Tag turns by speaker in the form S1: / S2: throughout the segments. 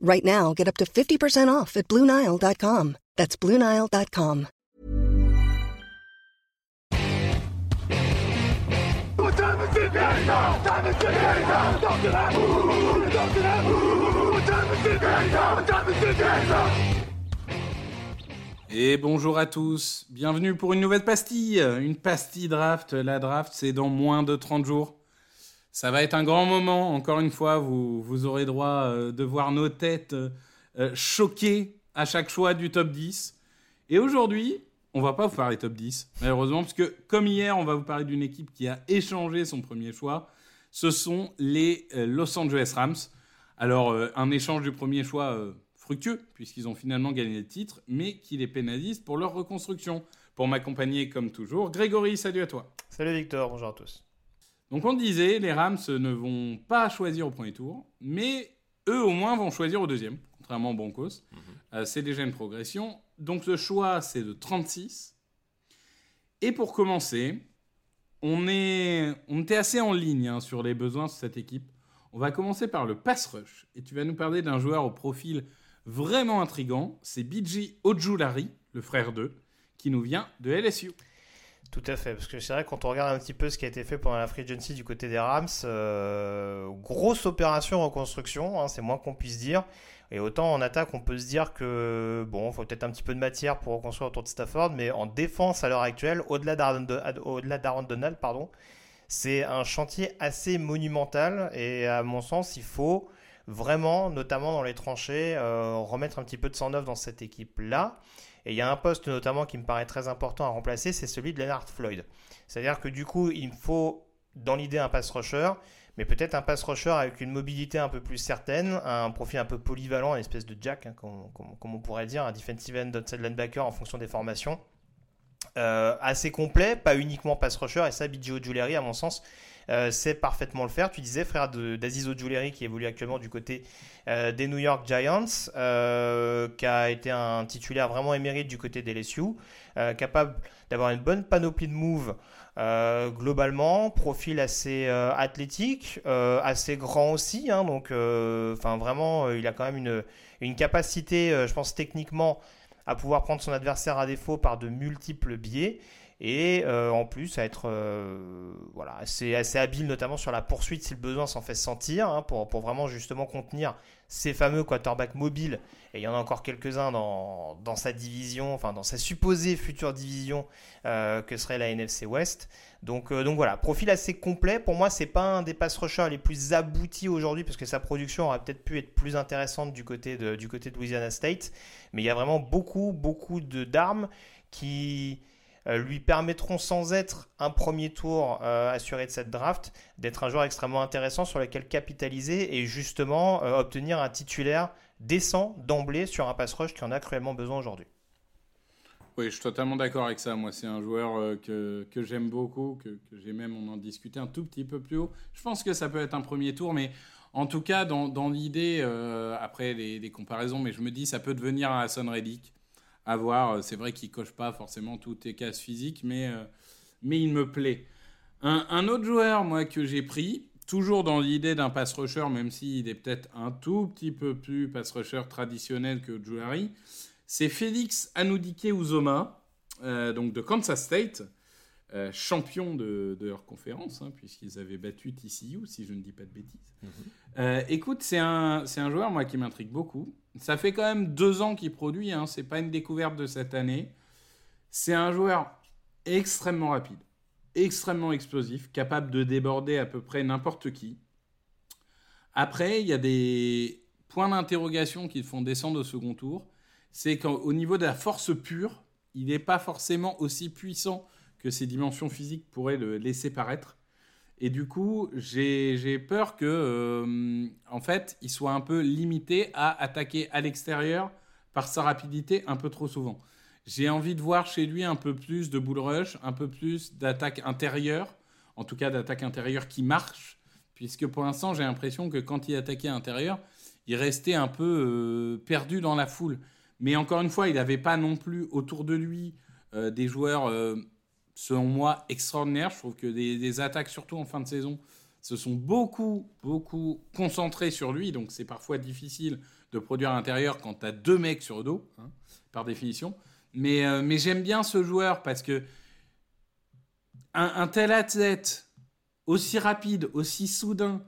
S1: Right now, get up to 50% off at BlueNile.com. That's BlueNile.com.
S2: Et bonjour à tous, bienvenue pour une nouvelle pastille, une pastille draft. La draft, c'est dans moins de 30 jours. Ça va être un grand moment, encore une fois, vous, vous aurez droit euh, de voir nos têtes euh, choquées à chaque choix du top 10. Et aujourd'hui, on va pas vous parler top 10, malheureusement, parce que comme hier, on va vous parler d'une équipe qui a échangé son premier choix. Ce sont les euh, Los Angeles Rams. Alors, euh, un échange du premier choix euh, fructueux, puisqu'ils ont finalement gagné le titre, mais qui les pénalise pour leur reconstruction. Pour m'accompagner, comme toujours, Grégory, salut à toi.
S3: Salut Victor, bonjour à tous.
S2: Donc on disait, les Rams ne vont pas choisir au premier tour, mais eux au moins vont choisir au deuxième, contrairement aux Broncos. Euh, c'est déjà une progression. Donc le choix, c'est de 36. Et pour commencer, on, est, on était assez en ligne hein, sur les besoins de cette équipe. On va commencer par le pass rush. Et tu vas nous parler d'un joueur au profil vraiment intrigant. C'est BG Ojulari, le frère d'eux, qui nous vient de LSU.
S3: Tout à fait, parce que c'est vrai quand on regarde un petit peu ce qui a été fait pendant la free agency du côté des Rams, euh, grosse opération reconstruction, hein, c'est moins qu'on puisse dire. Et autant en attaque, on peut se dire que bon, faut peut-être un petit peu de matière pour reconstruire autour de Stafford, mais en défense à l'heure actuelle, au-delà d'Aaron au Donald, pardon, c'est un chantier assez monumental. Et à mon sens, il faut vraiment, notamment dans les tranchées, euh, remettre un petit peu de sang neuf dans cette équipe-là. Et il y a un poste notamment qui me paraît très important à remplacer, c'est celui de Leonard Floyd. C'est-à-dire que du coup, il faut dans l'idée un pass rusher, mais peut-être un pass rusher avec une mobilité un peu plus certaine, un profil un peu polyvalent, une espèce de jack, hein, comme, on pourrait dire, un defensive end, outside linebacker en fonction des formations. Euh, assez complet, pas uniquement pass rusher, et ça, Biggio Giuliari, à mon sens, euh, sait parfaitement le faire. Tu disais, frère d'Aziz Giuliari, qui évolue actuellement du côté euh, des New York Giants, qui a été un titulaire vraiment émérite du côté des LSU, capable d'avoir une bonne panoplie de moves euh, globalement, profil assez euh, athlétique, euh, assez grand aussi. Hein, donc, vraiment, il a quand même une capacité, je pense techniquement, à pouvoir prendre son adversaire à défaut par de multiples biais. Et en plus, à être voilà, assez, assez habile, notamment sur la poursuite si le besoin s'en fait sentir, hein, pour, pour, vraiment justement contenir ces fameux quarterbacks mobiles, et il y en a encore quelques-uns dans, dans, sa division, enfin dans sa supposée future division euh, que serait la NFC West. Donc, euh, donc voilà, profil assez complet. Pour moi, c'est pas un des pass rushers les plus aboutis aujourd'hui, parce que sa production aurait peut-être pu être plus intéressante du côté de, du côté de Louisiana State. Mais il y a vraiment beaucoup, beaucoup d'armes qui euh, lui permettront sans être un premier tour euh, assuré de cette draft d'être un joueur extrêmement intéressant sur lequel capitaliser et justement euh, obtenir un titulaire décent d'emblée sur un pass rush qui en a cruellement besoin aujourd'hui.
S2: Oui, je suis totalement d'accord avec ça. Moi, c'est un joueur que, que j'aime beaucoup, que, que j'ai même, on en discutait un tout petit peu plus haut. Je pense que ça peut être un premier tour, mais en tout cas, dans, dans l'idée, après les, les, comparaisons, mais je me dis, ça peut devenir un Hassan Reddick à. Euh, c'est vrai qu'il coche pas forcément toutes les cases physiques, mais, euh, mais il me plaît. Un, autre joueur, moi, que j'ai pris, toujours dans l'idée d'un pass rusher, même s'il est peut-être un tout petit peu plus pass rusher traditionnel que Julari, c'est Félix Anoudike Uzoma, euh, donc de Kansas State. Euh, champions de, leur conférence, hein, puisqu'ils avaient battu TCU, si je ne dis pas de bêtises. Mhm. Euh, écoute, c'est un, un joueur, moi, qui m'intrigue beaucoup. Ça fait quand même deux ans qu'il produit, hein, c'est pas une découverte de cette année. C'est un joueur extrêmement rapide, extrêmement explosif, capable de déborder à peu près n'importe qui. Après, il y a des points d'interrogation qui le font descendre au second tour. C'est qu'au niveau de la force pure, il n'est pas forcément aussi puissant que ses dimensions physiques pourraient le laisser paraître. Et du coup, j'ai peur que, euh, en fait, il soit un peu limité à attaquer à l'extérieur par sa rapidité un peu trop souvent. J'ai envie de voir chez lui un peu plus de bull rush, un peu plus d'attaque intérieure, en tout cas d'attaque intérieure qui marche, puisque pour l'instant, j'ai l'impression que quand il attaquait à l'intérieur, il restait un peu euh, perdu dans la foule. Mais encore une fois, il n'avait pas non plus autour de lui euh, des joueurs selon moi, extraordinaire. Je trouve que des, attaques, surtout en fin de saison, se sont beaucoup, beaucoup concentrées sur lui. Donc c'est parfois difficile de produire à l'intérieur quand tu as deux mecs sur le dos, hein, par définition. Mais, euh, mais j'aime bien ce joueur parce que un, tel athlète, aussi rapide, aussi soudain,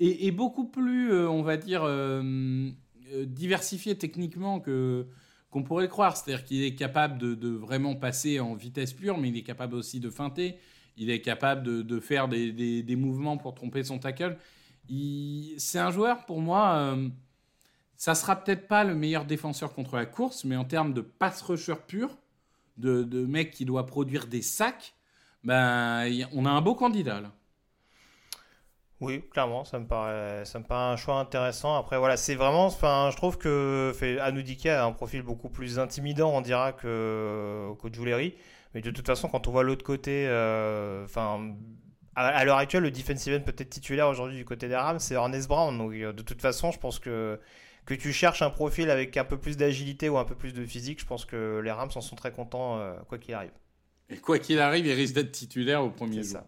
S2: et, beaucoup plus, euh, on va dire, euh, diversifié techniquement que, qu'on pourrait le croire. C'est-à-dire qu'il est capable de, vraiment passer en vitesse pure, mais il est capable aussi de feinter. Il est capable de, faire des, mouvements pour tromper son tackle. C'est un joueur, pour moi, euh, ça sera peut-être pas le meilleur défenseur contre la course, mais en termes de pass rusher pur, de, mec qui doit produire des sacs, ben, on a un beau candidat là.
S3: Oui, clairement, ça me paraît, ça me paraît un choix intéressant. Après, voilà, c'est vraiment, enfin, je trouve que Anoudike a un profil beaucoup plus intimidant, on dira, que, que Mais de toute façon, quand on voit l'autre côté, euh, à, l'heure actuelle, le defensive end peut-être titulaire aujourd'hui du côté des Rams, c'est Ernest Brown. Donc, euh, de toute façon, je pense que que tu cherches un profil avec un peu plus d'agilité ou un peu plus de physique, je pense que les Rams en sont très contents, euh, quoi qu'il arrive.
S2: Et quoi qu'il arrive, il risque d'être titulaire au premier jour. Ça.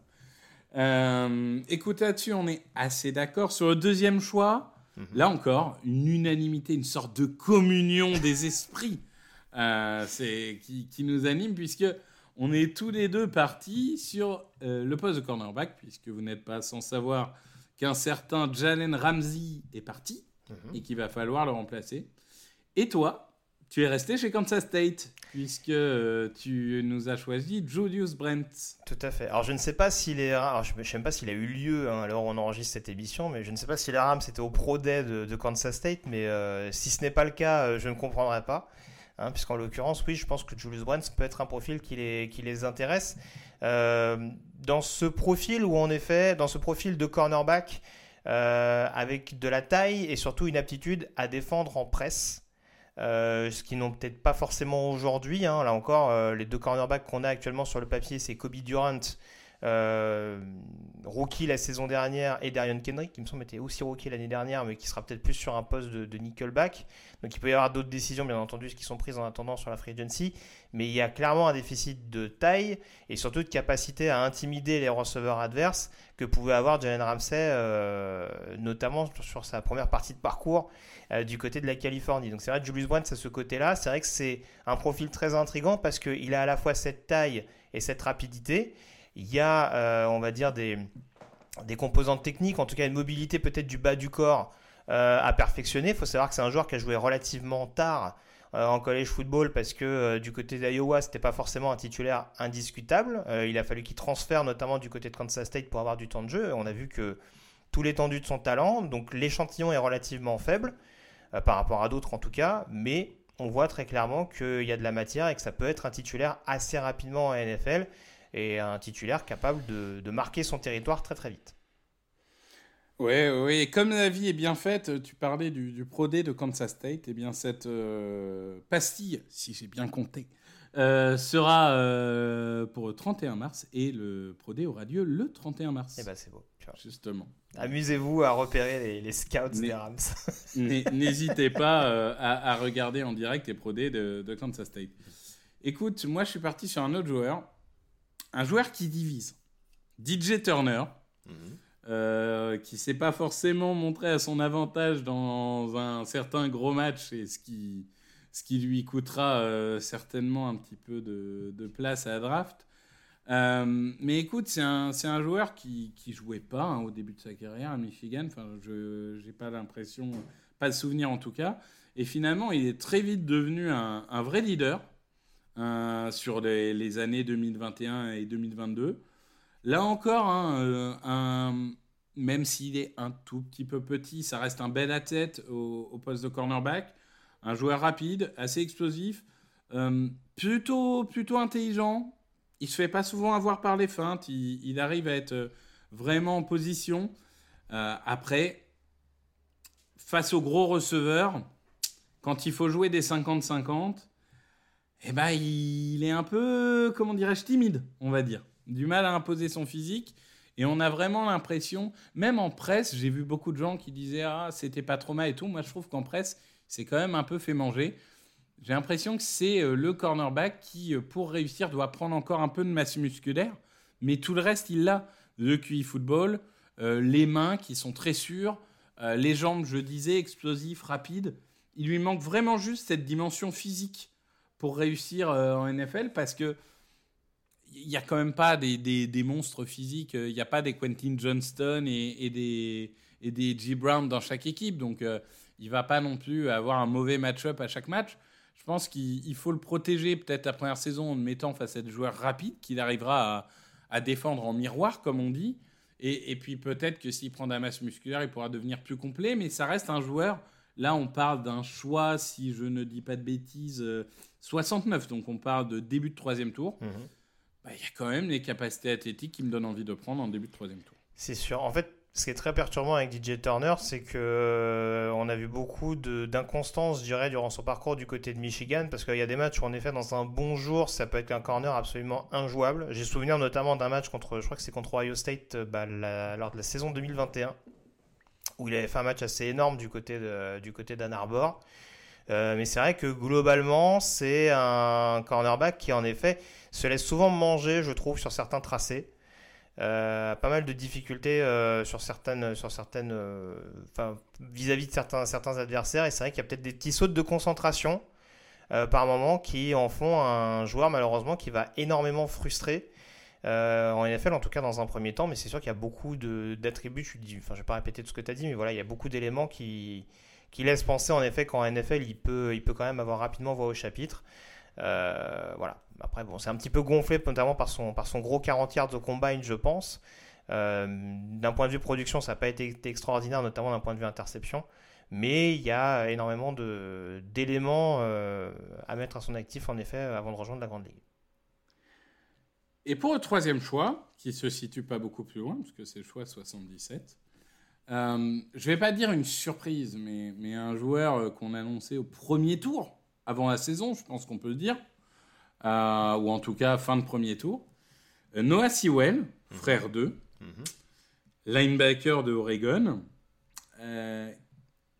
S2: Euh, écoute, là-dessus, on est assez d'accord. Sur le deuxième choix, mhm. là encore, une unanimité, une sorte de communion des esprits euh, c'est, qui, qui, nous anime, puisque on est tous les deux partis sur euh, le poste de cornerback, puisque vous n'êtes pas sans savoir qu'un certain Jalen Ramsey est parti mhm. et qu'il va falloir le remplacer. Et toi, tu es resté chez Kansas State, puisque euh, tu nous as choisi Julius Brent.
S3: Tout à fait. Alors, je ne sais pas s'il est. Je ne sais pas s'il a eu lieu hein, alors on enregistre cette émission, mais je ne sais pas si les Rams étaient au Pro Day de, Kansas State, mais euh, si ce n'est pas le cas, euh, je ne comprendrai pas. Hein, puisqu'en l'occurrence, oui, je pense que Julius Brent peut être un profil qui les, qui les intéresse. dans ce profil, où en effet, dans ce profil de cornerback, avec de la taille et surtout une aptitude à défendre en presse. Euh, ce qu'ils n'ont peut-être pas forcément aujourd'hui. Hein. Là encore, euh, les deux cornerbacks qu'on a actuellement sur le papier, c'est Kobe Durant, euh, rookie la saison dernière, et Darion Kendrick, qui me semble était aussi rookie l'année dernière, mais qui sera peut-être plus sur un poste de, nickelback. Donc il peut y avoir d'autres décisions, bien entendu, qui sont prises en attendant sur la free agency. Mais il y a clairement un déficit de taille et surtout de capacité à intimider les receveurs adverses que pouvait avoir Jalen Ramsey, notamment sur sa première partie de parcours. Euh, du côté de la Californie. Donc c'est vrai que Julius Brandt, à ce côté-là, c'est vrai que c'est un profil très intrigant parce qu'il a à la fois cette taille et cette rapidité. Il y a, euh, on va dire, des, composantes techniques, en tout cas une mobilité peut-être du bas du corps euh, à perfectionner. Il faut savoir que c'est un joueur qui a joué relativement tard en college football parce que du côté d'Iowa, c'était pas forcément un titulaire indiscutable. il a fallu qu'il transfère notamment du côté de Kansas State pour avoir du temps de jeu. On a vu que tout l'étendue de son talent, donc l'échantillon est relativement faible. Euh, par rapport à d'autres en tout cas, mais on voit très clairement qu'il y a de la matière et que ça peut être un titulaire assez rapidement en NFL et un titulaire capable de, marquer son territoire très très vite.
S2: Oui, oui, et comme la vie est bien faite, tu parlais du, Pro Day de Kansas State, et eh bien cette euh, pastille, si j'ai bien compté, euh, sera pour le 31 mars et le Pro Day aura lieu le 31 mars.
S3: Et eh ben c'est beau.
S2: Justement.
S3: Amusez-vous à repérer les, scouts des Rams.
S2: N'hésitez pas euh, à, regarder en direct les Pro de, de, Kansas State. Écoute, moi je suis parti sur un autre joueur, un joueur qui divise. DJ Turner, mhm. euh, qui s'est pas forcément montré à son avantage dans un certain gros match et ce qui, ce qui lui coûtera euh, certainement un petit peu de, de place à la draft. Euh, mais écoute, c'est un, un, joueur qui, qui jouait pas hein, au début de sa carrière à Michigan. Enfin, je n'ai pas l'impression, pas de souvenir en tout cas. Et finalement, il est très vite devenu un, un vrai leader sur les, années 2021 et 2022. Là encore, hein, euh, même s'il est un tout petit peu petit, ça reste un bel athlète au, au poste de cornerback. Un joueur rapide, assez explosif, euh, plutôt, plutôt intelligent, il se fait pas souvent avoir par les feintes. Il, arrive à être euh, vraiment en position. Euh, après, face aux gros receveurs, quand il faut jouer des 50-50, eh ben, il est un peu, comment dirais-je, timide, on va dire. Du mal à imposer son physique. Et on a vraiment l'impression, même en presse, j'ai vu beaucoup de gens qui disaient Ah, c'était pas trop mal et tout. Moi, je trouve qu'en presse, c'est quand même un peu fait manger. J'ai l'impression que c'est euh, le cornerback qui, euh, pour réussir, doit prendre encore un peu de masse musculaire. Mais tout le reste, il l'a. Le QI football, euh, les mains qui sont très sûres, les jambes, je disais, explosifs, rapides. Il lui manque vraiment juste cette dimension physique pour réussir en NFL parce que il n'y a quand même pas des, des, monstres physiques. Il n'y a pas des Quentin Johnston et, des, et des G. Brown dans chaque équipe. Donc, il va pas non plus avoir un mauvais match-up à chaque match. Je pense qu'il faut le protéger peut-être la première saison en le mettant face à des joueurs rapides qu'il arrivera à, défendre en miroir, comme on dit. Et, puis peut-être que s'il prend de la masse musculaire, il pourra devenir plus complet. Mais ça reste un joueur. Là, on parle d'un choix, si je ne dis pas de bêtises, 69. Euh, Donc on parle de début de troisième tour. Mhm. Bah, il y a quand même les capacités athlétiques qui me donnent envie de prendre en début de troisième tour.
S3: C'est sûr. En fait, ce qui est très perturbant avec DJ Turner, c'est que euh, on a vu beaucoup d'inconstance, je dirais, durant son parcours du côté de Michigan, parce qu'il y a des matchs où, en effet, dans un bon jour, ça peut être un corner absolument injouable. J'ai souvenir notamment d'un match contre, je crois que c'est contre Ohio State, euh, bah, lors de la saison 2021, où il avait fait un match assez énorme du côté de, du côté d'Ann Arbor. Euh, mais c'est vrai que globalement, c'est un cornerback qui, en effet, se laisse souvent manger, je trouve, sur certains tracés. Euh, pas mal de difficultés euh, sur certaines, sur certaines, vis-à-vis de certains, certains adversaires. Et c'est vrai qu'il y a peut-être des petits sautes de concentration par moment qui en font un joueur malheureusement qui va énormément frustrer. En NFL, en tout cas dans un premier temps, mais c'est sûr qu'il y a beaucoup d'attributs. Je ne enfin, vais pas répéter tout ce que tu as dit, mais voilà, il y a beaucoup d'éléments qui, qui laissent penser en effet qu'en NFL, il peut, il peut quand même avoir rapidement voix au chapitre. voilà. Après, bon, c'est un petit peu gonflé, notamment par son, par son gros 40 yards de combine, je pense. Euh, d'un point de vue production, ça n'a pas été, extraordinaire, notamment d'un point de vue interception. Mais il y a énormément d'éléments euh, à mettre à son actif, en effet, avant de rejoindre la Grande Ligue.
S2: Et pour le troisième choix, qui se situe pas beaucoup plus loin, parce que c'est le choix 77, euh, je vais pas dire une surprise, mais, mais un joueur qu'on a annoncé au premier tour, avant la saison, je pense qu'on peut le dire, euh, ou en tout cas fin de premier tour. Euh, Noah Sewell, mhm. frère 2, mhm. linebacker de Oregon. Euh,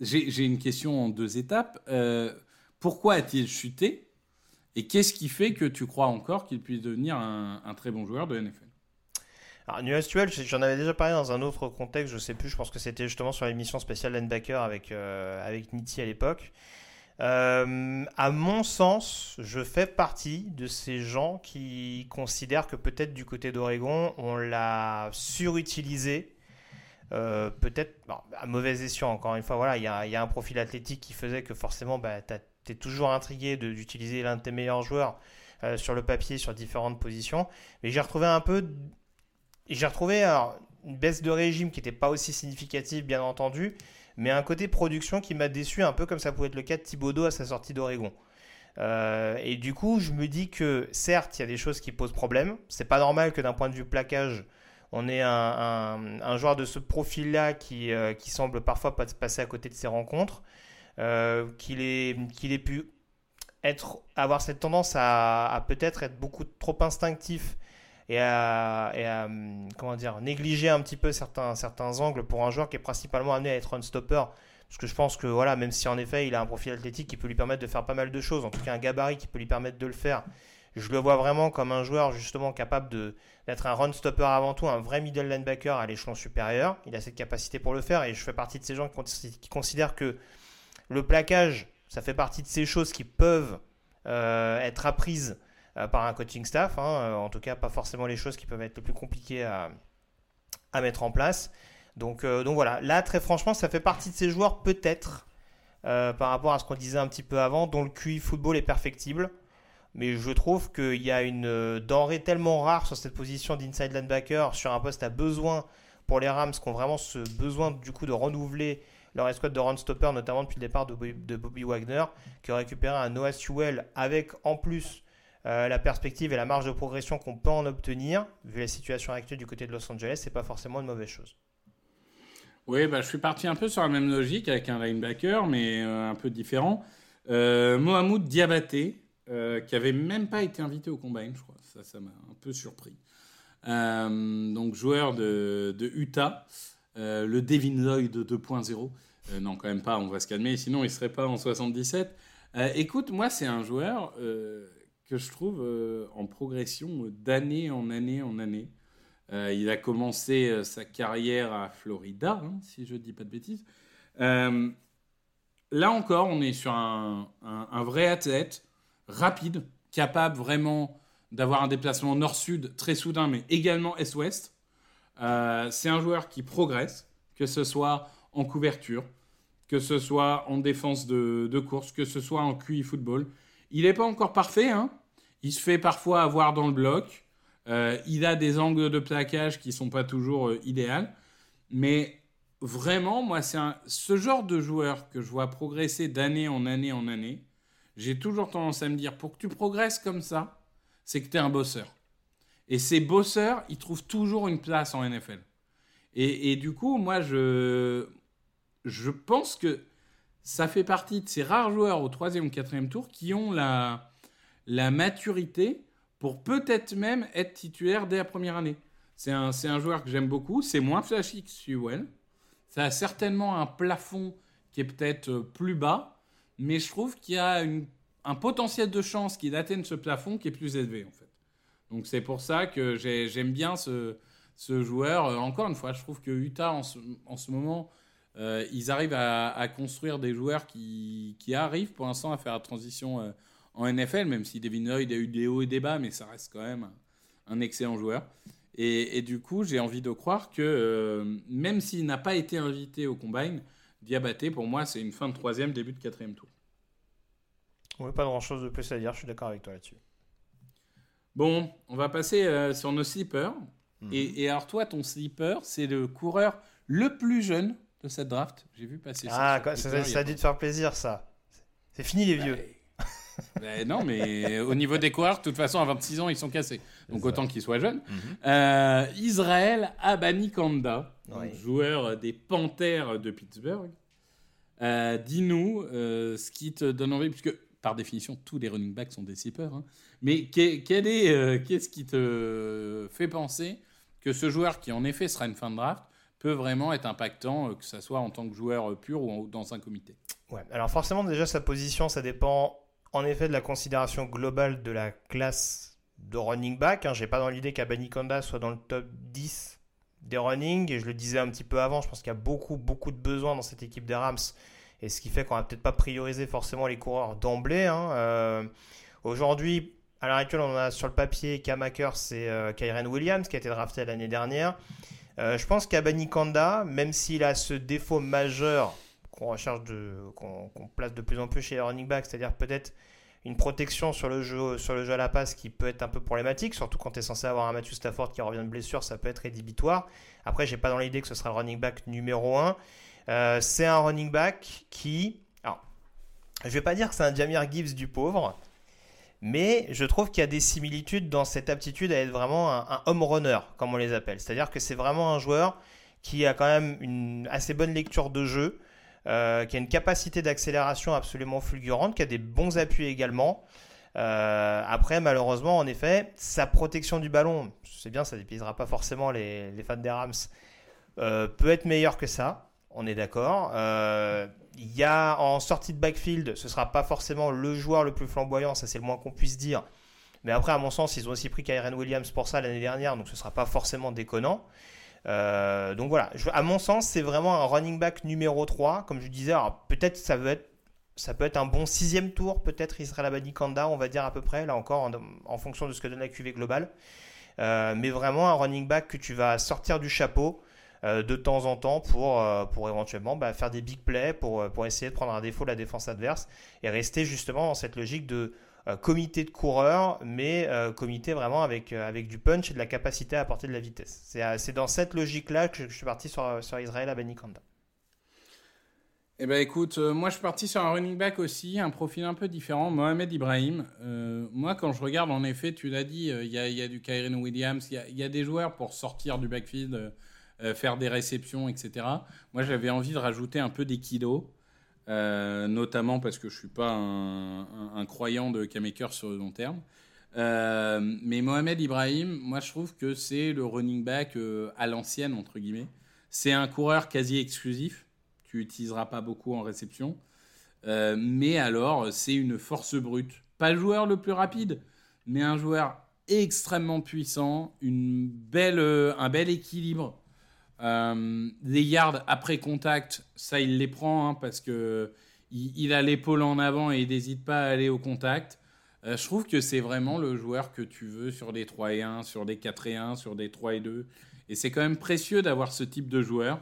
S2: j'ai une question en deux étapes. pourquoi a-t-il chuté? Et qu'est-ce qui fait que tu crois encore qu'il puisse devenir un, très bon joueur de NFL
S3: alors, Noah Sewell, j'en avais déjà parlé dans un autre contexte, je sais plus, je pense que c'était justement sur l'émission spéciale linebacker avec, avec Nitti à l'époque. Euh, à mon sens, je fais partie de ces gens qui considèrent que peut-être du côté d'Oregon, on l'a surutilisé. Euh, peut-être à mauvais escient, encore une fois, voilà, il y a, un profil athlétique qui faisait que forcément, bah, tu es toujours intrigué d'utiliser l'un de tes meilleurs joueurs euh, sur le papier, sur différentes positions. Mais j'ai retrouvé un peu. J'ai retrouvé une baisse de régime qui n'était pas aussi significative, bien entendu, mais un côté production qui m'a déçu, un peu comme ça pouvait être le cas de Thibaudot à sa sortie d'Oregon. Euh, et du coup, je me dis que certes, il y a des choses qui posent problème. C'est pas normal que d'un point de vue plaquage, on ait un, joueur de ce profil-là qui, euh, qui semble parfois passer à côté de ses rencontres, euh, qu'il ait, qu'il ait pu être, avoir cette tendance à, à peut-être être beaucoup trop instinctif et à, comment dire, négliger un petit peu certains, certains angles pour un joueur qui est principalement amené à être un stopper. Parce que je pense que, voilà, même si en effet il a un profil athlétique qui peut lui permettre de faire pas mal de choses, en tout cas un gabarit qui peut lui permettre de le faire, je le vois vraiment comme un joueur justement capable d'être un run stopper avant tout, un vrai middle linebacker à l'échelon supérieur. Il a cette capacité pour le faire et je fais partie de ces gens qui, considèrent que le plaquage, ça fait partie de ces choses qui peuvent euh, être apprises par un coaching staff. Hein. en tout cas, pas forcément les choses qui peuvent être les plus compliquées à, à mettre en place. Donc, donc voilà, là très franchement, ça fait partie de ces joueurs peut-être par rapport à ce qu'on disait un petit peu avant, dont le QI football est perfectible mais je trouve qu'il y a une euh, denrée tellement rare sur cette position d'inside linebacker, sur un poste à besoin pour les Rams, qui ont vraiment ce besoin du coup de renouveler leur escouade de run stopper, notamment depuis le départ de Bobby, Wagner, qui a récupéré un Noah Sewell avec en plus euh, la perspective et la marge de progression qu'on peut en obtenir, vu la situation actuelle du côté de Los Angeles, c'est pas forcément une mauvaise chose.
S2: Oui, bah, je suis parti un peu sur la même logique avec un linebacker, mais euh, un peu différent. Mohamed Diabaté, euh, qui avait même pas été invité au combine, je crois. Ça, ça m'a un peu surpris. Euh, donc joueur de Utah, euh, le Devin Lloyd 2.0. non, quand même pas, on va se calmer, sinon il serait pas en 77. écoute, moi c'est un joueur que je trouve en progression d'année en année en année. il a commencé sa carrière à Florida, hein, si je dis pas de bêtises. là encore, on est sur un, un vrai athlète rapide, capable vraiment d'avoir un déplacement nord-sud très soudain, mais également est-ouest. Euh, c'est un joueur qui progresse, que ce soit en couverture, que ce soit en défense de, course, que ce soit en QI football. Il n'est pas encore parfait, hein. il se fait parfois avoir dans le bloc. Euh, il a des angles de plaquage qui ne sont pas toujours euh, idéaux. Mais vraiment, moi, c'est ce genre de joueur que je vois progresser d'année en année en année j'ai toujours tendance à me dire, pour que tu progresses comme ça, c'est que tu es un bosseur. Et ces bosseurs, ils trouvent toujours une place en NFL. Et, du coup, moi, je, je pense que ça fait partie de ces rares joueurs au troisième ou quatrième tour qui ont la, la maturité pour peut-être même être titulaire dès la première année. C'est un, un, joueur que j'aime beaucoup. C'est moins flashy que Sewell. Ça a certainement un plafond qui est peut-être plus bas mais je trouve qu'il y a un potentiel de chance qu'il atteigne ce plafond qui est plus élevé en fait. Donc c'est pour ça que j'aime bien ce, joueur. Euh, encore une fois, je trouve que Utah en ce, en ce moment, euh, ils arrivent à, construire des joueurs qui, arrivent pour l'instant à faire la transition euh, en NFL, même si Devin Lloyd a eu des hauts et des bas, mais ça reste quand même un, excellent joueur. Et, du coup, j'ai envie de croire que même s'il n'a pas été invité au combine, Diabaté, pour moi, c'est une fin de troisième, début de quatrième tour.
S3: Oui, pas grand chose de plus à dire, je suis d'accord avec toi là-dessus.
S2: Bon, on va passer euh, sur nos slippers. Mhm. Et, alors, toi, ton slipper, c'est le coureur le plus jeune de cette draft. J'ai vu passer
S3: ça. Ah, ça, ça, a dû te faire plaisir, ça. C'est fini, les vieux.
S2: Non, mais au niveau des coureurs, de toute façon, à 26 ans, ils sont cassés. Donc autant qu'ils soient jeunes. Mhm. Euh, Israël Abanikanda, joueur des Panthers de Pittsburgh. Euh, dis-nous ce qui te donne envie, puisque par définition, tous les running backs sont des sleepers. Hein. Mais quel est, qu'est-ce qui te fait penser que ce joueur, qui en effet sera une fin de draft, peut vraiment être impactant, que ce soit en tant que joueur pur ou dans un comité?
S3: Ouais, alors forcément, déjà, sa position, ça dépend en effet de la considération globale de la classe de running back. Hein. J'ai pas dans l'idée qu'Abanikanda soit dans le top 10 des running. Et je le disais un petit peu avant, je pense qu'il y a beaucoup, beaucoup de besoins dans cette équipe des Rams. Et ce qui fait qu'on va peut-être pas prioriser forcément les coureurs d'emblée. Hein. Euh, aujourd'hui, à l'heure actuelle, on a sur le papier Kamaker, c'est euh, Kyren Williams qui a été drafté l'année dernière. Euh, je pense qu'Abanikanda, même s'il a ce défaut majeur qu'on recherche de, qu'on place de plus en plus chez les running backs, c'est-à-dire peut-être une protection sur le jeu sur le jeu à la passe qui peut être un peu problématique, surtout quand tu es censé avoir un Matthew Stafford qui revient de blessure, ça peut être rédhibitoire. Après, j'ai pas dans l'idée que ce sera le running back numéro 1. Euh, c'est un running back qui, alors, je vais pas dire que c'est un Jamir Gibbs du pauvre, mais je trouve qu'il y a des similitudes dans cette aptitude à être vraiment un, home runner, comme on les appelle. C'est-à-dire que c'est vraiment un joueur qui a quand même une assez bonne lecture de jeu, euh, qui a une capacité d'accélération absolument fulgurante, qui a des bons appuis également. Euh, après, malheureusement, en effet, sa protection du ballon, c'est bien, ça dépisera pas forcément les, fans des Rams, peut être meilleure que ça. On est d'accord. Il y a en sortie de backfield, ce sera pas forcément le joueur le plus flamboyant, ça c'est le moins qu'on puisse dire. Mais après, à mon sens, ils ont aussi pris Kyren Williams pour ça l'année dernière, donc ce sera pas forcément déconnant. Euh, donc voilà, à mon sens, c'est vraiment un running back numéro 3. Comme je disais, peut-être ça peut être un bon sixième tour, peut-être Israël Abanikanda, on va dire à peu près, là encore, en, fonction de ce que donne la QV globale. Euh, mais vraiment un running back que tu vas sortir du chapeau euh, de temps en temps pour, euh, pour éventuellement bah, faire des big plays, pour, pour essayer de prendre un défaut de la défense adverse et rester justement dans cette logique de comité de coureurs, mais comité vraiment avec, avec du punch et de la capacité à apporter de la vitesse. C'est dans cette logique-là que je, suis parti sur, sur Israël Abanikanda.
S2: Eh ben écoute, euh, moi je suis parti sur un running back aussi, un profil un peu différent, Mohamed Ibrahim. Euh, moi quand je regarde, en effet, tu l'as dit, euh, il y, a, du Kyren Williams, il y, a, des joueurs pour sortir du backfield, faire des réceptions, etc. Moi j'avais envie de rajouter un peu des kilos, notamment parce que je suis pas un, croyant de K-Maker sur le long terme. mais Mohamed Ibrahim, moi je trouve que c'est le running back à l'ancienne, entre guillemets. C'est un coureur quasi exclusif tu n'utiliseras pas beaucoup en réception. Euh, mais alors, c'est une force brute. Pas le joueur le plus rapide, mais un joueur extrêmement puissant, une belle, euh, un bel équilibre. Euh, les yards après contact, ça il les prend hein, parce que il, a l'épaule en avant et il n'hésite pas à aller au contact. je trouve que c'est vraiment le joueur que tu veux sur des 3 et 1, sur des 4 et 1, sur des 3 et 2. Et c'est quand même précieux d'avoir ce type de joueur.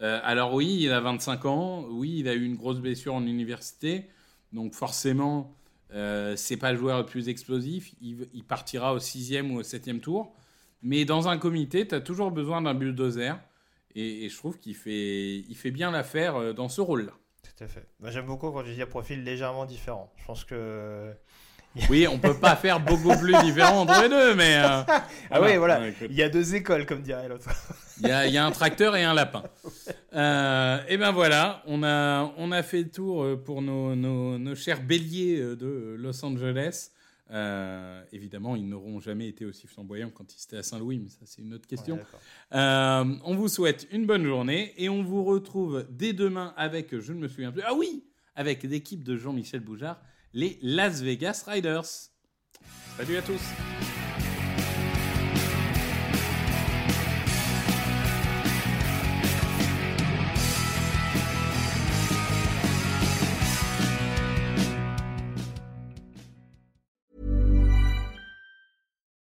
S2: Euh, alors oui, il a 25 ans, oui, il a eu une grosse blessure en université, donc forcément, euh, c'est pas le joueur le plus explosif, il, partira au sixième ou au septième tour, mais dans un comité, tu as toujours besoin d'un bulldozer, et, et je trouve qu'il fait, il fait bien l'affaire euh, dans ce rôle-là.
S3: Tout à fait. J'aime beaucoup quand tu dis un profil légèrement différent. Je pense que
S2: oui, on peut pas faire beaucoup plus différent entre les deux, mais.
S3: Euh, ah oui, voilà. Il y a deux écoles, comme dirait l'autre.
S2: Il y, a, un tracteur et un lapin. Euh, et ben voilà, on a, on a fait le tour euh, pour nos, nos, chers béliers de Los Angeles. Évidemment, ils n'auront jamais été aussi flamboyants quand ils étaient à Saint-Louis, mais ça, c'est une autre question. on vous souhaite une bonne journée et on vous retrouve dès demain avec, je ne me souviens plus, ah oui, avec l'équipe de Jean-Michel Boujard les Las Vegas Riders. Salut à tous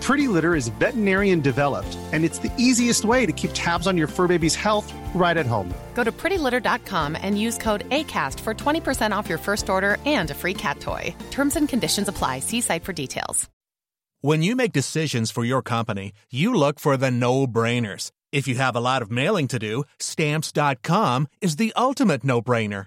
S4: Pretty Litter is veterinarian developed, and it's the easiest way to keep tabs on your fur baby's health right at home.
S5: Go to prettylitter.com and use code ACAST for 20% off your first order and a free cat toy. Terms and conditions apply. See site for details.
S6: When you make decisions for your company, you look for the no brainers. If you have a lot of mailing to do, stamps.com is the ultimate no brainer.